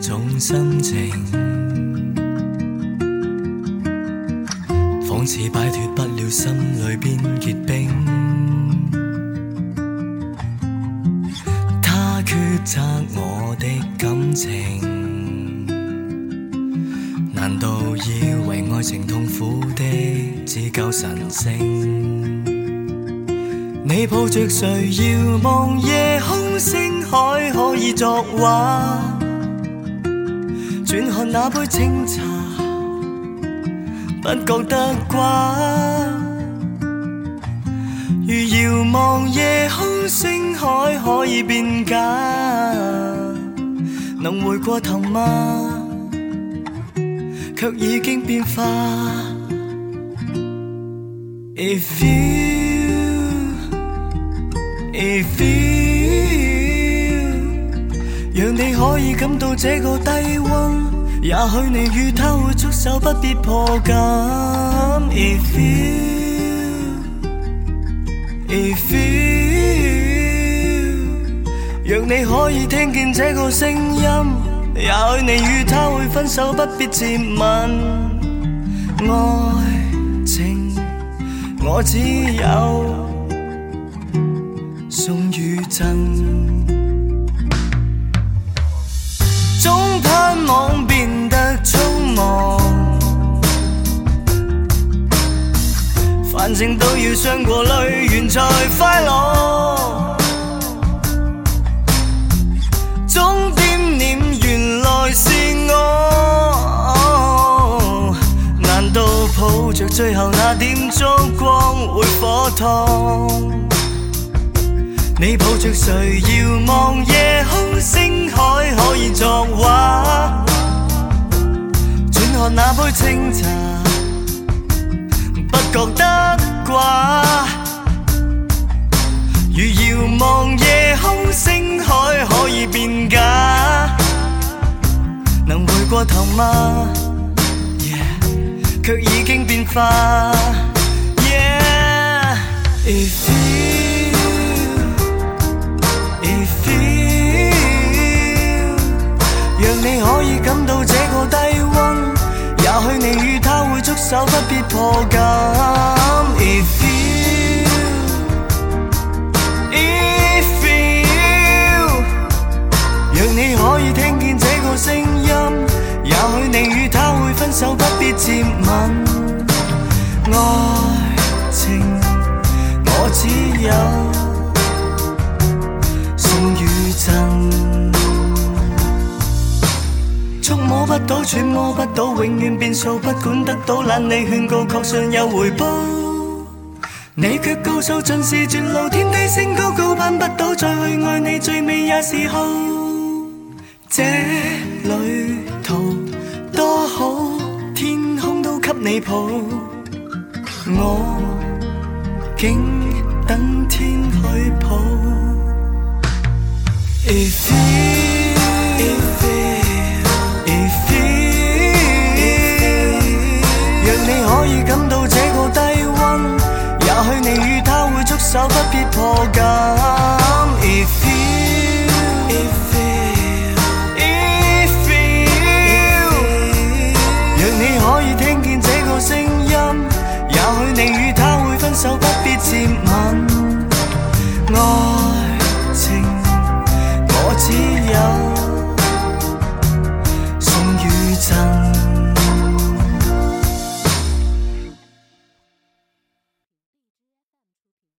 这种心情，仿似摆脱不了心里边结冰。他抉择我的感情，难道以为爱情痛苦的只够神圣？你抱着谁遥望夜空，星海可以作画？转看那杯清茶，不觉得寡。如遥望夜空星海，可以变假。能回过头吗？却已经变化。If you, if you. 若你可以感到这个低温，也许你与他会触手不必破茧。If you, if you，若你可以听见这个声音，也许你与他会分手不必接吻。爱情，我只有送与赠。伤过泪完才快乐，终点念原来是我。难道抱着最后那点烛光会火烫？你抱着谁遥望夜空星海可以作画？转看那杯清茶，不觉得。过头吗？却已经变化。If you, if you，若你可以感到这个低温，也许你与他会触手不必破禁。If 你与他会分手，不必接吻。爱情，我只有送与赠。触摸不到，揣摩不到，永远变数。不管得到，懒理劝告，确信有回报。你却告诉，尽是绝路，天地升高，高攀不到。再去爱你，最美也是好。这旅途。多好，天空都给你抱，我竟等天去抱。If you, If you, 若你可以感到这个低温，也许你与他会束手不必破茧。